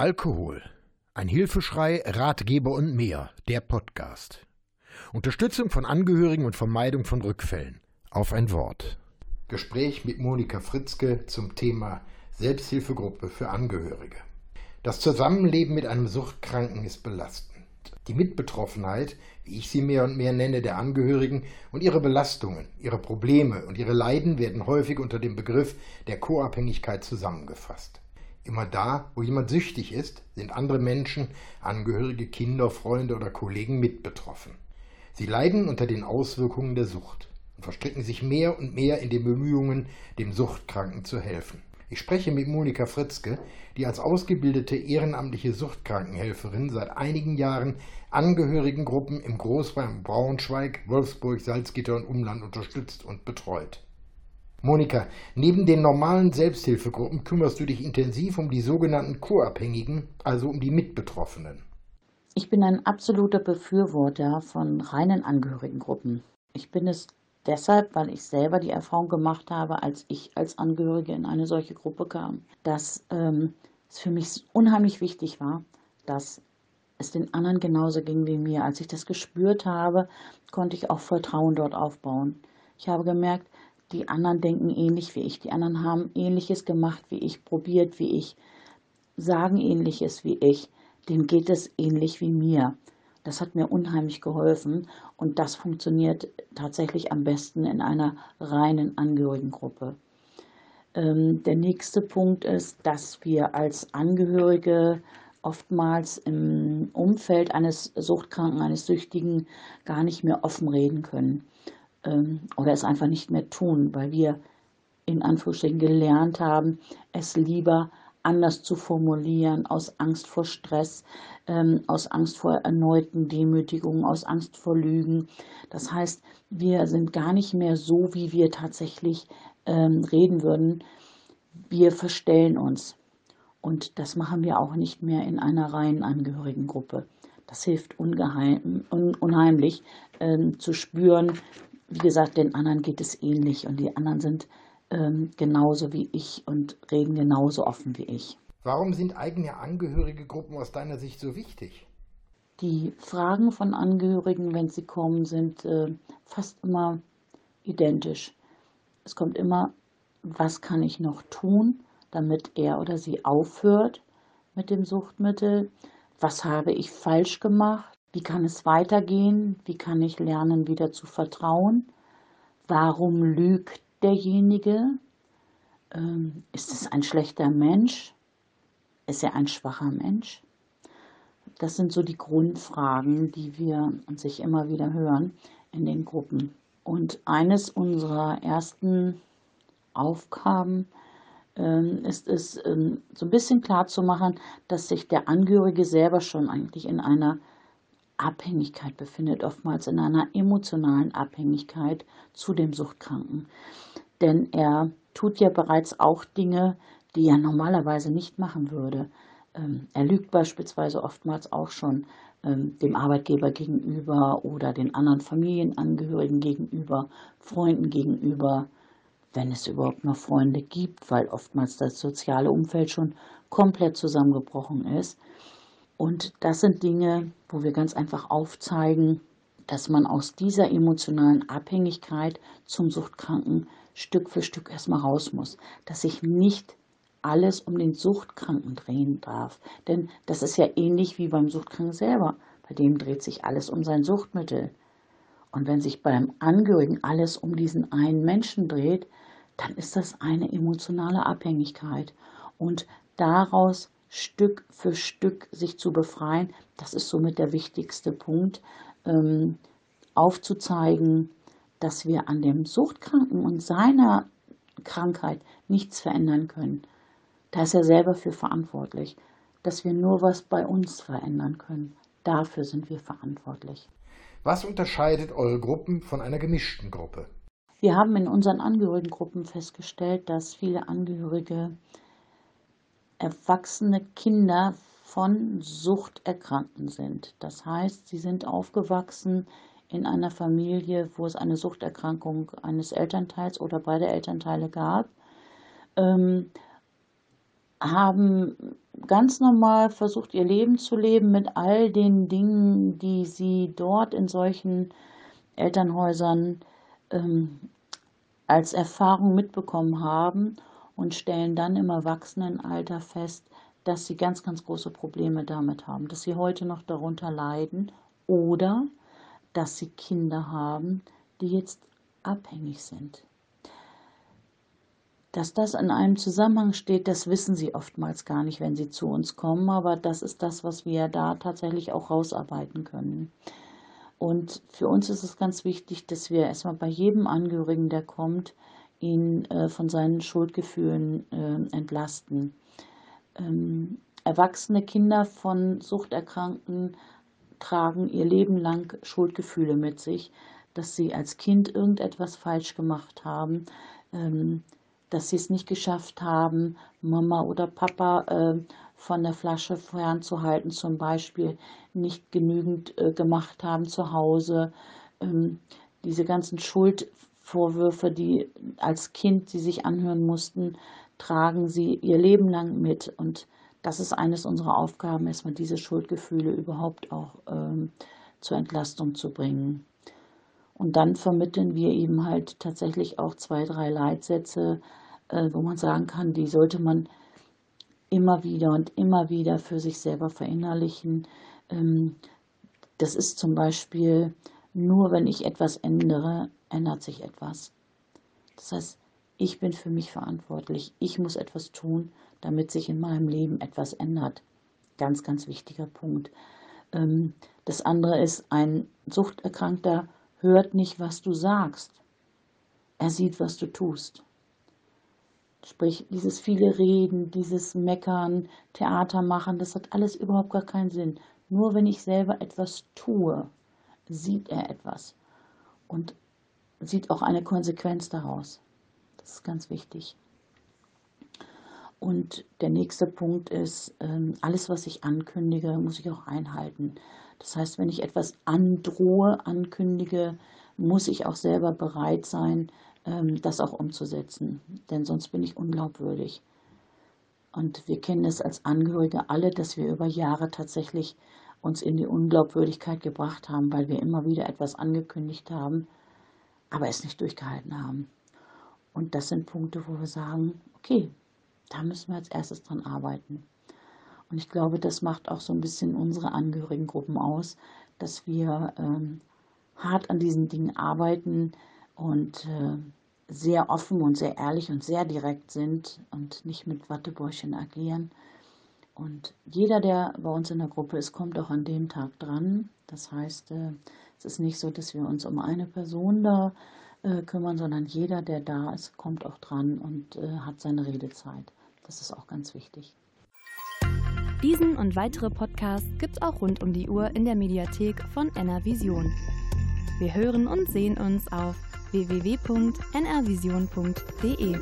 Alkohol. Ein Hilfeschrei, Ratgeber und mehr. Der Podcast. Unterstützung von Angehörigen und Vermeidung von Rückfällen. Auf ein Wort. Gespräch mit Monika Fritzke zum Thema Selbsthilfegruppe für Angehörige. Das Zusammenleben mit einem Suchtkranken ist belastend. Die Mitbetroffenheit, wie ich sie mehr und mehr nenne, der Angehörigen und ihre Belastungen, ihre Probleme und ihre Leiden werden häufig unter dem Begriff der Co-Abhängigkeit zusammengefasst. Immer da, wo jemand süchtig ist, sind andere Menschen, Angehörige, Kinder, Freunde oder Kollegen mit betroffen. Sie leiden unter den Auswirkungen der Sucht und verstricken sich mehr und mehr in den Bemühungen, dem Suchtkranken zu helfen. Ich spreche mit Monika Fritzke, die als ausgebildete ehrenamtliche Suchtkrankenhelferin seit einigen Jahren Angehörigengruppen im Großraum Braunschweig, Wolfsburg, Salzgitter und Umland unterstützt und betreut. Monika, neben den normalen Selbsthilfegruppen kümmerst du dich intensiv um die sogenannten Co-Abhängigen, also um die Mitbetroffenen. Ich bin ein absoluter Befürworter von reinen Angehörigengruppen. Ich bin es deshalb, weil ich selber die Erfahrung gemacht habe, als ich als Angehörige in eine solche Gruppe kam, dass ähm, es für mich unheimlich wichtig war, dass es den anderen genauso ging wie mir. Als ich das gespürt habe, konnte ich auch Vertrauen dort aufbauen. Ich habe gemerkt, die anderen denken ähnlich wie ich, die anderen haben ähnliches gemacht wie ich, probiert wie ich, sagen ähnliches wie ich, denen geht es ähnlich wie mir. Das hat mir unheimlich geholfen und das funktioniert tatsächlich am besten in einer reinen Angehörigengruppe. Ähm, der nächste Punkt ist, dass wir als Angehörige oftmals im Umfeld eines Suchtkranken, eines Süchtigen gar nicht mehr offen reden können ähm, oder es einfach nicht mehr tun, weil wir in Anführungsstrichen gelernt haben, es lieber anders zu formulieren, aus Angst vor Stress, ähm, aus Angst vor erneuten Demütigungen, aus Angst vor Lügen. Das heißt, wir sind gar nicht mehr so, wie wir tatsächlich ähm, reden würden. Wir verstellen uns. Und das machen wir auch nicht mehr in einer reinen Angehörigengruppe. Das hilft ungeheim, un, unheimlich ähm, zu spüren, wie gesagt, den anderen geht es ähnlich und die anderen sind ähm, genauso wie ich und reden genauso offen wie ich. Warum sind eigene Angehörige Gruppen aus deiner Sicht so wichtig? Die Fragen von Angehörigen, wenn sie kommen, sind äh, fast immer identisch. Es kommt immer, was kann ich noch tun, damit er oder sie aufhört mit dem Suchtmittel? Was habe ich falsch gemacht? Wie kann es weitergehen? Wie kann ich lernen, wieder zu vertrauen? Warum lügt derjenige? Ähm, ist es ein schlechter Mensch? Ist er ein schwacher Mensch? Das sind so die Grundfragen, die wir sich immer wieder hören in den Gruppen. Und eines unserer ersten Aufgaben ähm, ist es, ähm, so ein bisschen klar zu machen, dass sich der Angehörige selber schon eigentlich in einer Abhängigkeit befindet, oftmals in einer emotionalen Abhängigkeit zu dem Suchtkranken. Denn er tut ja bereits auch Dinge, die er normalerweise nicht machen würde. Ähm, er lügt beispielsweise oftmals auch schon ähm, dem Arbeitgeber gegenüber oder den anderen Familienangehörigen gegenüber, Freunden gegenüber, wenn es überhaupt noch Freunde gibt, weil oftmals das soziale Umfeld schon komplett zusammengebrochen ist. Und das sind Dinge, wo wir ganz einfach aufzeigen, dass man aus dieser emotionalen Abhängigkeit zum Suchtkranken Stück für Stück erstmal raus muss. Dass sich nicht alles um den Suchtkranken drehen darf. Denn das ist ja ähnlich wie beim Suchtkranken selber. Bei dem dreht sich alles um sein Suchtmittel. Und wenn sich beim Angehörigen alles um diesen einen Menschen dreht, dann ist das eine emotionale Abhängigkeit. Und daraus Stück für Stück sich zu befreien, das ist somit der wichtigste Punkt, ähm, aufzuzeigen, dass wir an dem Suchtkranken und seiner Krankheit nichts verändern können. Da ist er selber für verantwortlich, dass wir nur was bei uns verändern können. Dafür sind wir verantwortlich. Was unterscheidet eure Gruppen von einer gemischten Gruppe? Wir haben in unseren Angehörigengruppen festgestellt, dass viele Angehörige erwachsene Kinder von Suchterkrankten sind. Das heißt, sie sind aufgewachsen in einer Familie, wo es eine Suchterkrankung eines Elternteils oder beider Elternteile gab, ähm, haben ganz normal versucht, ihr Leben zu leben mit all den Dingen, die sie dort in solchen Elternhäusern ähm, als Erfahrung mitbekommen haben und stellen dann im Erwachsenenalter fest, dass sie ganz, ganz große Probleme damit haben, dass sie heute noch darunter leiden oder dass sie Kinder haben, die jetzt abhängig sind. Dass das in einem Zusammenhang steht, das wissen sie oftmals gar nicht, wenn sie zu uns kommen, aber das ist das, was wir da tatsächlich auch rausarbeiten können. Und für uns ist es ganz wichtig, dass wir erstmal bei jedem Angehörigen, der kommt, ihn äh, von seinen Schuldgefühlen äh, entlasten. Ähm, erwachsene Kinder von Suchterkrankten tragen ihr Leben lang Schuldgefühle mit sich, dass sie als Kind irgendetwas falsch gemacht haben, ähm, dass sie es nicht geschafft haben, Mama oder Papa äh, von der Flasche fernzuhalten, zum Beispiel nicht genügend äh, gemacht haben zu Hause. Ähm, diese ganzen Schuldvorwürfe, die als Kind sie sich anhören mussten, tragen sie ihr Leben lang mit. Und das ist eines unserer Aufgaben, erstmal diese Schuldgefühle überhaupt auch ähm, zur Entlastung zu bringen. Und dann vermitteln wir eben halt tatsächlich auch zwei, drei Leitsätze, äh, wo man sagen kann, die sollte man immer wieder und immer wieder für sich selber verinnerlichen. Ähm, das ist zum Beispiel, nur wenn ich etwas ändere, ändert sich etwas. Das heißt, ich bin für mich verantwortlich. Ich muss etwas tun, damit sich in meinem Leben etwas ändert. Ganz, ganz wichtiger Punkt. Ähm, das andere ist, ein Suchterkrankter hört nicht, was du sagst. Er sieht, was du tust. Sprich, dieses viele Reden, dieses Meckern, Theater machen, das hat alles überhaupt gar keinen Sinn. Nur wenn ich selber etwas tue, sieht er etwas und sieht auch eine Konsequenz daraus. Das ist ganz wichtig. Und der nächste Punkt ist, ähm, alles, was ich ankündige, muss ich auch einhalten. Das heißt, wenn ich etwas androhe, ankündige, muss ich auch selber bereit sein, ähm, das auch umzusetzen. Denn sonst bin ich unglaubwürdig. Und wir kennen es als Angehörige alle, dass wir über Jahre tatsächlich uns in die Unglaubwürdigkeit gebracht haben, weil wir immer wieder etwas angekündigt haben, aber es nicht durchgehalten haben. Und das sind Punkte, wo wir sagen, okay, da müssen wir als erstes dran arbeiten. Und ich glaube, das macht auch so ein bisschen unsere Angehörigengruppen aus, dass wir ähm, hart an diesen Dingen arbeiten und äh, sehr offen und sehr ehrlich und sehr direkt sind und nicht mit Wattebäuschen agieren. Und jeder, der bei uns in der Gruppe ist, kommt auch an dem Tag dran. Das heißt, äh, es ist nicht so, dass wir uns um eine Person da äh, kümmern, sondern jeder, der da ist, kommt auch dran und äh, hat seine Redezeit. Das ist auch ganz wichtig. Diesen und weitere Podcasts gibt's auch rund um die Uhr in der Mediathek von NR Vision. Wir hören und sehen uns auf www.nrvision.de.